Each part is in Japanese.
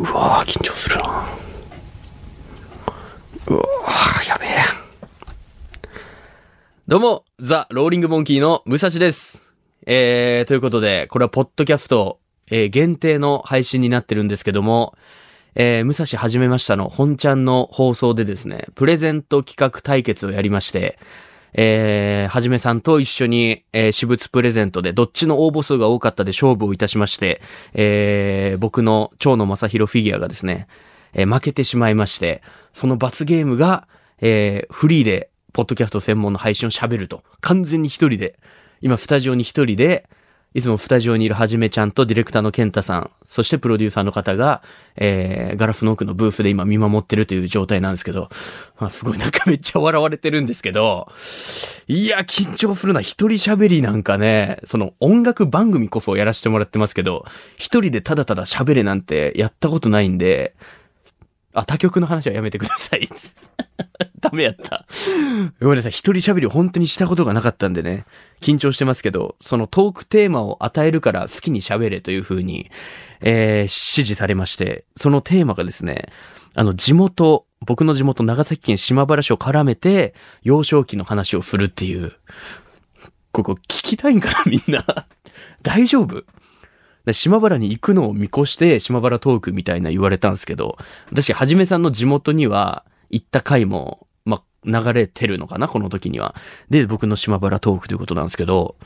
うわー緊張するな。うわーやべえ。どうもザ・ローリングモンキーの武蔵です。えー、ということでこれはポッドキャスト、えー、限定の配信になってるんですけどもえー、武蔵始めましたの本ちゃんの放送でですね、プレゼント企画対決をやりまして、えー、はじめさんと一緒に、えー、私物プレゼントで、どっちの応募数が多かったで勝負をいたしまして、えー、僕の蝶野正宏フィギュアがですね、えー、負けてしまいまして、その罰ゲームが、えー、フリーで、ポッドキャスト専門の配信を喋ると。完全に一人で、今スタジオに一人で、いつもスタジオにいるはじめちゃんとディレクターのケンタさん、そしてプロデューサーの方が、えー、ガラスの奥のブースで今見守ってるという状態なんですけど、まあ、すごいなんかめっちゃ笑われてるんですけど、いや、緊張するな。一人喋りなんかね、その音楽番組こそやらせてもらってますけど、一人でただただ喋れなんてやったことないんで、あ、他局の話はやめてください。ダメやった。ごめんなさい。一人喋り本当にしたことがなかったんでね。緊張してますけど、そのトークテーマを与えるから好きに喋れという風に、えー、指示されまして、そのテーマがですね、あの、地元、僕の地元長崎県島原市を絡めて、幼少期の話をするっていう。ここ聞きたいんかなみんな。大丈夫？島原に行くのを見越して島原トークみたいな言われたんですけど、私、はじめさんの地元には行った回も、ま、流れてるのかなこの時には。で、僕の島原トークということなんですけど、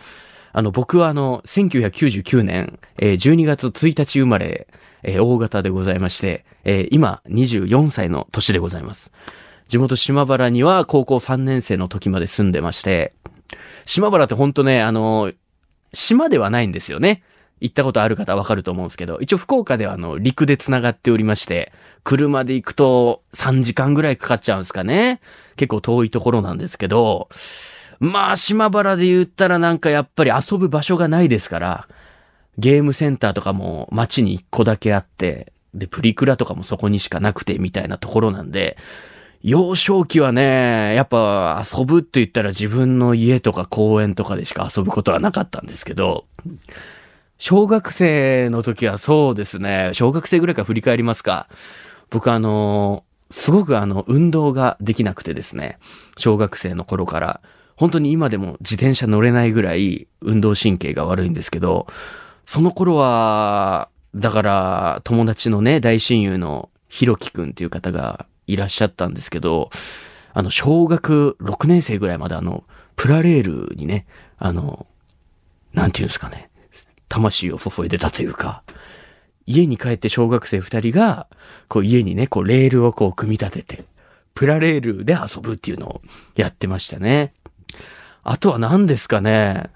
あの、僕はあの、1999年、えー、12月1日生まれ、えー、大型でございまして、えー、今、24歳の年でございます。地元島原には高校3年生の時まで住んでまして、島原ってほんとね、あの、島ではないんですよね。行ったことある方わかると思うんですけど、一応福岡ではあの、陸で繋がっておりまして、車で行くと3時間ぐらいかかっちゃうんですかね。結構遠いところなんですけど、まあ、島原で言ったらなんかやっぱり遊ぶ場所がないですから、ゲームセンターとかも街に1個だけあって、で、プリクラとかもそこにしかなくてみたいなところなんで、幼少期はね、やっぱ遊ぶって言ったら自分の家とか公園とかでしか遊ぶことはなかったんですけど、小学生の時はそうですね、小学生ぐらいから振り返りますか。僕あの、すごくあの、運動ができなくてですね、小学生の頃から、本当に今でも自転車乗れないぐらい運動神経が悪いんですけど、その頃は、だから友達のね、大親友のひろきくんっていう方がいらっしゃったんですけど、あの、小学6年生ぐらいまであの、プラレールにね、あの、なんていうんですかね、魂を注いでたというか、家に帰って小学生二人が、こう家にね、こうレールをこう組み立てて、プラレールで遊ぶっていうのをやってましたね。あとは何ですかね。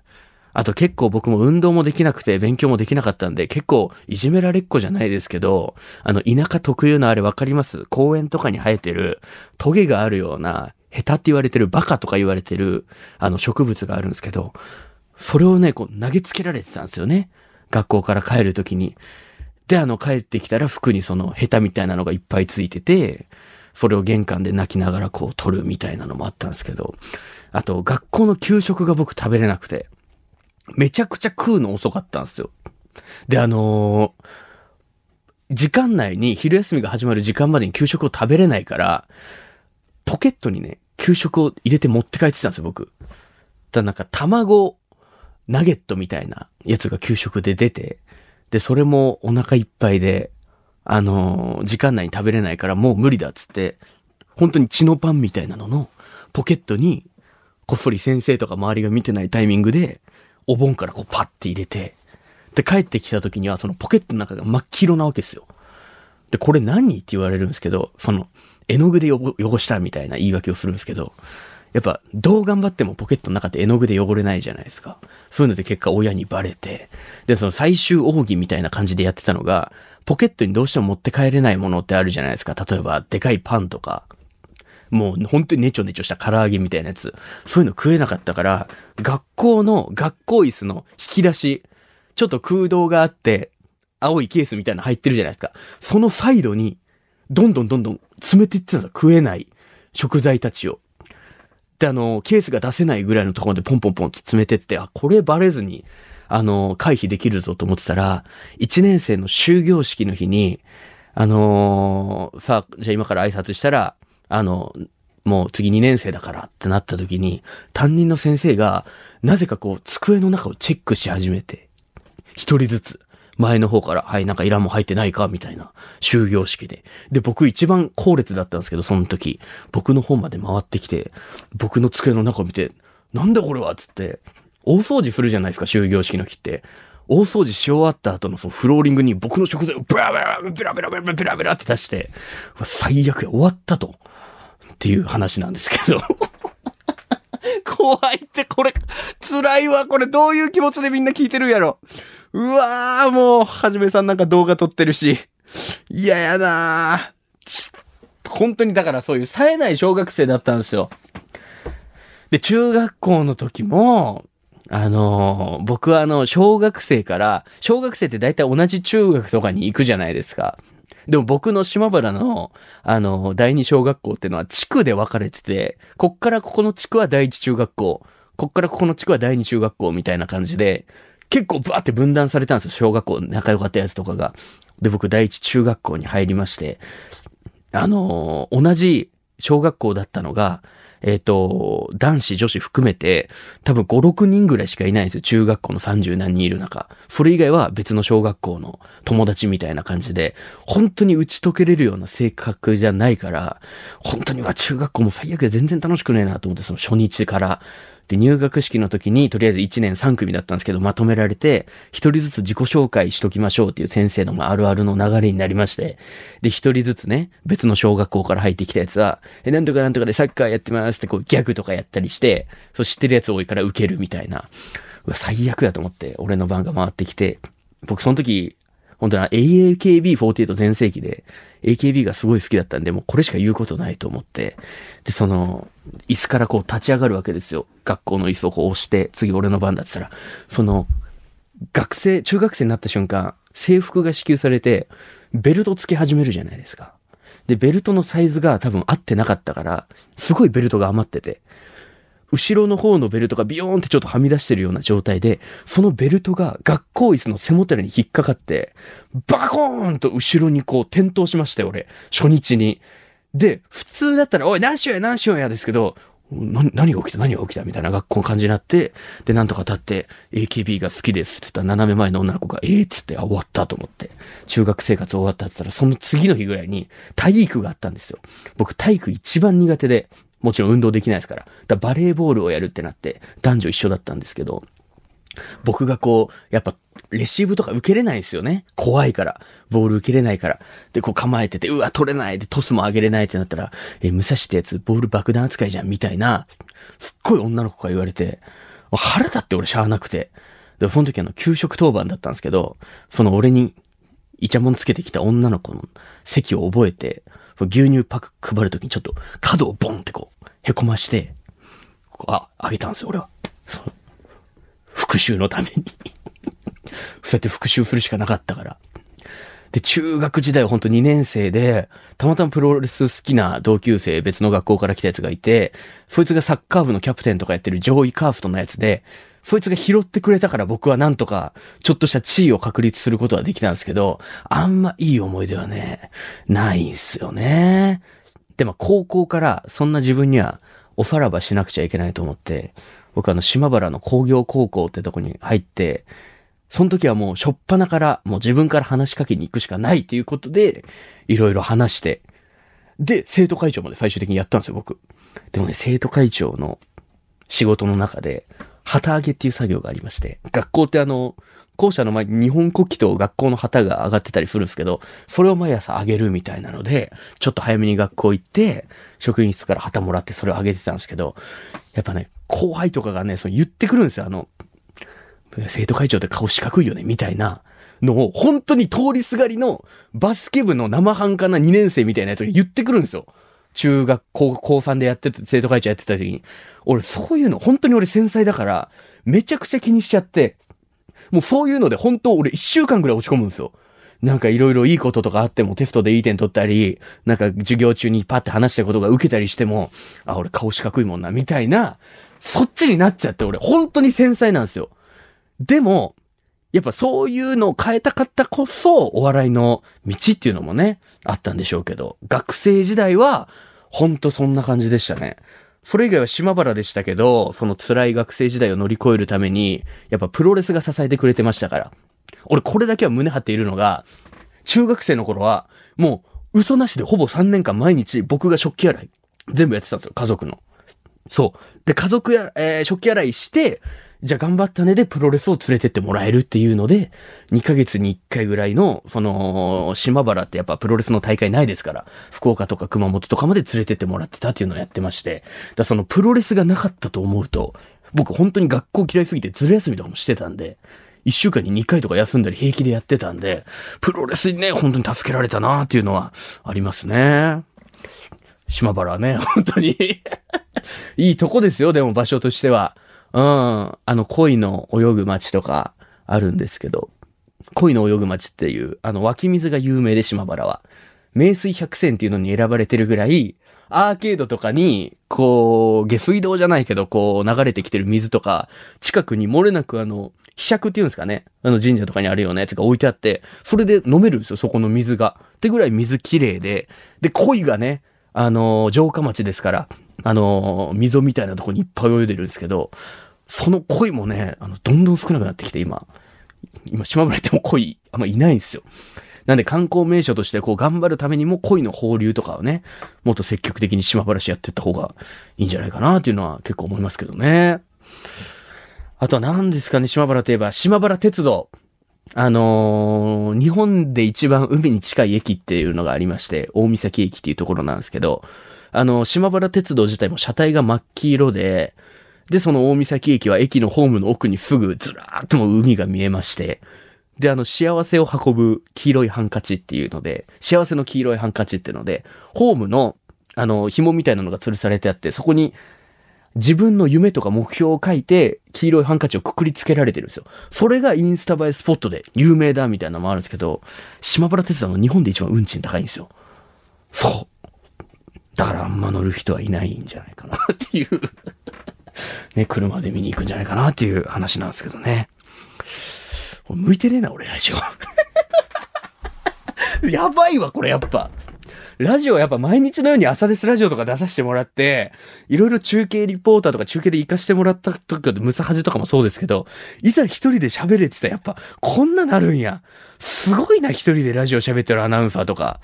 あと結構僕も運動もできなくて勉強もできなかったんで結構いじめられっ子じゃないですけど、あの田舎特有のあれわかります？公園とかに生えてるトゲがあるような下手って言われてるバカとか言われてるあの植物があるんですけど、それをね、こう投げつけられてたんですよね。学校から帰るときに。で、あの、帰ってきたら服にそのヘタみたいなのがいっぱいついてて、それを玄関で泣きながらこう取るみたいなのもあったんですけど、あと、学校の給食が僕食べれなくて、めちゃくちゃ食うの遅かったんですよ。で、あのー、時間内に昼休みが始まる時間までに給食を食べれないから、ポケットにね、給食を入れて持って帰ってたんですよ、僕。だなんか卵ナゲットみたいなやつが給食で出て、で、それもお腹いっぱいで、あのー、時間内に食べれないからもう無理だっつって、本当に血のパンみたいなののポケットに、こっそり先生とか周りが見てないタイミングで、お盆からこうパッて入れて、で、帰ってきた時にはそのポケットの中が真っ黄色なわけですよ。で、これ何？って言われるんですけど、その、絵の具で汚したみたいな言い訳をするんですけど、やっぱどう頑張ってもポケットの中って絵の具で汚れないじゃないですか。そういうので結果親にバレて、で、その最終奥義みたいな感じでやってたのが、ポケットにどうしても持って帰れないものってあるじゃないですか。例えば、でかいパンとか、もう本当にネチョネチョした唐揚げみたいなやつ。そういうの食えなかったから、学校の学校椅子の引き出し、ちょっと空洞があって、青いケースみたいなの入ってるじゃないですか。そのサイドに、どんどんどんどん詰めていってたの食えない食材たちを。で、あの、ケースが出せないぐらいのところでポンポンポンと詰めてって、あ、これバレずに、あの、回避できるぞと思ってたら、1年生の終業式の日に、あのーさあ、じゃあ今から挨拶したら、あの、もう次2年生だからってなった時に、担任の先生が、なぜかこう、机の中をチェックし始めて、一人ずつ、前の方から、はい、なんかいらんも入ってないかみたいな、終業式で。で、僕一番後列だったんですけど、その時、僕の本まで回ってきて、僕の机の中を見て、なんだこれは？つって、大掃除するじゃないですか、終業式の日って。大掃除し終わった後のそのフローリングに僕の食材をブラブラブラブラブラブラブラって出して、最悪や、終わったと。っていう話なんですけど。怖いって、これ、辛いわ、これどういう気持ちでみんな聞いてるやろ。うわー、もう、はじめさんなんか動画撮ってるし。嫌やなーち本当にだからそういう冴えない小学生だったんですよ。で、中学校の時も、あのー僕はあの、小学生から、小学生って大体同じ中学とかに行くじゃないですか。でも僕の島原の、あの、第二小学校っていうのは地区で分かれてて、こっからここの地区は第一中学校、こっからここの地区は第二中学校みたいな感じで、結構バーって分断されたんですよ、小学校仲良かったやつとかが。で、僕第一中学校に入りまして、あのー同じ小学校だったのが、えっ、と、男子、女子含めて、多分5、6人ぐらいしかいないんですよ。中学校の30何人いる中。それ以外は別の小学校の友達みたいな感じで、本当に打ち解けれるような性格じゃないから、本当には中学校も最悪で全然楽しくねえなと思って、その初日から。で、入学式の時に、とりあえず1年3組だったんですけど、まとめられて、一人ずつ自己紹介しときましょうっていう先生のまあるあるの流れになりまして、で、一人ずつね、別の小学校から入ってきたやつは、え、なんとかなんとかでサッカーやってますってこうギャグとかやったりして、そう知ってるやつ多いから受けるみたいな。うわ、最悪やと思って、俺の番が回ってきて、僕その時、本当に AKB48 全盛期で、AKB がすごい好きだったんで、もうこれしか言うことないと思って、で、その、椅子からこう立ち上がるわけですよ。学校の椅子をこう押して、次俺の番だって言ったら、その、学生、中学生になった瞬間、制服が支給されて、ベルトつけ始めるじゃないですか。で、ベルトのサイズが多分合ってなかったから、すごいベルトが余ってて、後ろの方のベルトがビヨーンってちょっとはみ出してるような状態で、そのベルトが学校椅子の背もたれに引っかかって、バコーンと後ろにこう転倒しましたよ、俺。初日に。で、普通だったら、おい、何しようや、何しようやですけど、何が起きた何が起きたみたいな学校の感じになって、で、なんとか立って、AKB が好きですって言ったら、斜め前の女の子が、えーっつって、あ、終わったと思って、中学生活終わったって言ったら、その次の日ぐらいに体育があったんですよ。僕、体育一番苦手で、もちろん運動できないですから。だからバレーボールをやるってなって、男女一緒だったんですけど、僕がこう、やっぱ、レシーブとか受けれないですよね。怖いから。ボール受けれないから。で、こう構えてて、うわ、取れない。で、トスも上げれないってなったら、え、武蔵ってやつ、ボール爆弾扱いじゃん、みたいな、すっごい女の子から言われて、腹立って俺しゃあなくて。で、その時あの、給食当番だったんですけど、その俺に、イチャモンつけてきた女の子の席を覚えて、牛乳パック配るときにちょっと角をボンってこう、へこまして、こうあ、あげたんですよ、俺は。復讐のために。そうやって復讐するしかなかったから。で、中学時代は本当2年生で、たまたまプロレス好きな同級生別の学校から来たやつがいて、そいつがサッカー部のキャプテンとかやってる上位カーストのやつで、そいつが拾ってくれたから僕はなんとか、ちょっとした地位を確立することはできたんですけど、あんまいい思い出はね、ないんすよね。でも高校からそんな自分にはおさらばしなくちゃいけないと思って、僕あの島原の工業高校ってとこに入って、その時はもうしょっぱなからもう自分から話しかけに行くしかないっていうことで、いろいろ話して、で、生徒会長まで最終的にやったんですよ、僕。でもね、生徒会長の仕事の中で、旗揚げっていう作業がありまして、学校ってあの、校舎の前に日本国旗と学校の旗が上がってたりするんですけど、それを毎朝上げるみたいなので、ちょっと早めに学校行って、職員室から旗もらってそれを上げてたんですけど、やっぱね、後輩とかがね、そう言ってくるんですよ、あの、生徒会長って顔四角いよね、みたいなのを、本当に通りすがりのバスケ部の生半可な2年生みたいなやつが言ってくるんですよ。中学校、高3でやってて、生徒会長やってた時に。俺、そういうの、本当に俺繊細だから、めちゃくちゃ気にしちゃって、もうそういうので本当俺1週間ぐらい落ち込むんですよ。なんかいろいろいいこととかあってもテストでいい点取ったり、なんか授業中にパッて話したことが受けたりしても、あ、俺顔四角いもんな、みたいな、そっちになっちゃって俺本当に繊細なんですよ。でも、やっぱそういうのを変えたかったこそ、お笑いの道っていうのもね、あったんでしょうけど、学生時代は、ほんとそんな感じでしたね。それ以外は島原でしたけど、その辛い学生時代を乗り越えるために、やっぱプロレスが支えてくれてましたから。俺これだけは胸張っているのが、中学生の頃は、もう嘘なしでほぼ3年間毎日僕が食器洗い、全部やってたんですよ、家族の。そう。で、家族や、えー、食器洗いして、じゃあ頑張ったねでプロレスを連れてってもらえるっていうので、2ヶ月に1回ぐらいの、その、島原ってやっぱプロレスの大会ないですから、福岡とか熊本とかまで連れてってもらってたっていうのをやってまして、だそのプロレスがなかったと思うと、僕本当に学校嫌いすぎてずる休みとかもしてたんで、1週間に2回とか休んだり平気でやってたんで、プロレスにね、本当に助けられたなっていうのはありますね。島原ね、本当に いいとこですよ、でも場所としては。うん。あの、恋の泳ぐ街とかあるんですけど、恋の泳ぐ街っていう、あの、湧き水が有名で島原は。名水百選っていうのに選ばれてるぐらい、アーケードとかに、こう、下水道じゃないけど、こう、流れてきてる水とか、近くに漏れなくあの、希釈っていうんですかね。あの神社とかにあるようなやつが置いてあって、それで飲めるんですよ、そこの水が。ってぐらい水綺麗で、で、恋がね、あの、城下町ですから、あの、溝みたいなとこにいっぱい泳いでるんですけど、その鯉もね、あの、どんどん少なくなってきて、今。今、島村行っても鯉、あんまいないんですよ。なんで観光名所としてこう頑張るためにも鯉の放流とかをね、もっと積極的に島原市やってった方がいいんじゃないかなっていうのは結構思いますけどね。あとは何ですかね、島原といえば、島原鉄道。あのー、日本で一番海に近い駅っていうのがありまして、大岬駅っていうところなんですけど、あの、島原鉄道自体も車体が真っ黄色で、で、その大岬駅は駅のホームの奥にすぐずらーっとも海が見えまして、で、あの、幸せを運ぶ黄色いハンカチっていうので、幸せの黄色いハンカチっていうので、ホームの、あの、紐みたいなのが吊るされてあって、そこに自分の夢とか目標を書いて、黄色いハンカチをくくりつけられてるんですよ。それがインスタ映えスポットで有名だみたいなのもあるんですけど、島原鉄道の日本で一番運賃高いんですよ。そう。だからあんま乗る人はいないんじゃないかなっていう ね、車で見に行くんじゃないかなっていう話なんですけどね。向いてねえな、俺、ラジオ。やばいわ、これ、やっぱ。ラジオやっぱ毎日のように朝ですラジオとか出させてもらって、いろいろ中継リポーターとか中継で行かしてもらった時とかムサハジとかもそうですけど、いざ一人で喋れって言ったらやっぱこんななるんや。すごいな、一人でラジオ喋ってるアナウンサーとか。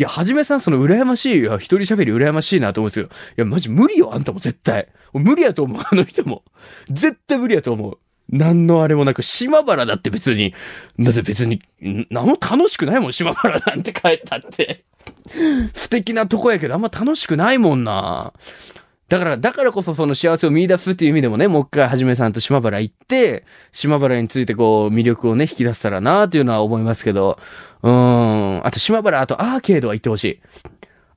いや、はじめさん、その羨ましい。一人喋り羨ましいなと思うんですけど、いや、マジ無理よ、あんたも絶対。無理やと思う、あの人も。絶対無理やと思う。何のあれもなく、島原だって別に、なぜ別に、何も楽しくないもん、島原なんて帰ったって。素敵なとこやけど、あんま楽しくないもんな。だから、だからこそその幸せを見出すっていう意味でもね、もう一回はじめさんと島原行って、島原についてこう、魅力をね、引き出せたらなっていうのは思いますけど、うん、あと島原、あとアーケードは行ってほしい。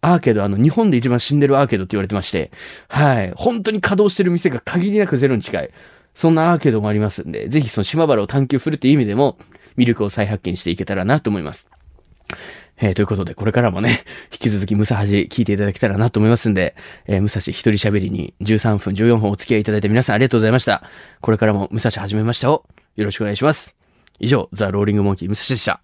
アーケード、あの、日本で一番死んでるアーケードって言われてまして、はい。本当に稼働してる店が限りなくゼロに近い。そんなアーケードもありますんで、ぜひその島原を探求するっていう意味でも、魅力を再発見していけたらなと思います。えー、ということで、これからもね、引き続きムサハジ聞いていただけたらなと思いますんで、えー、ムサシ一人喋りに13分14分お付き合いいただいて皆さんありがとうございました。これからもムサシ始めましたをよろしくお願いします。以上、ザ・ローリング・モンキームサシでした。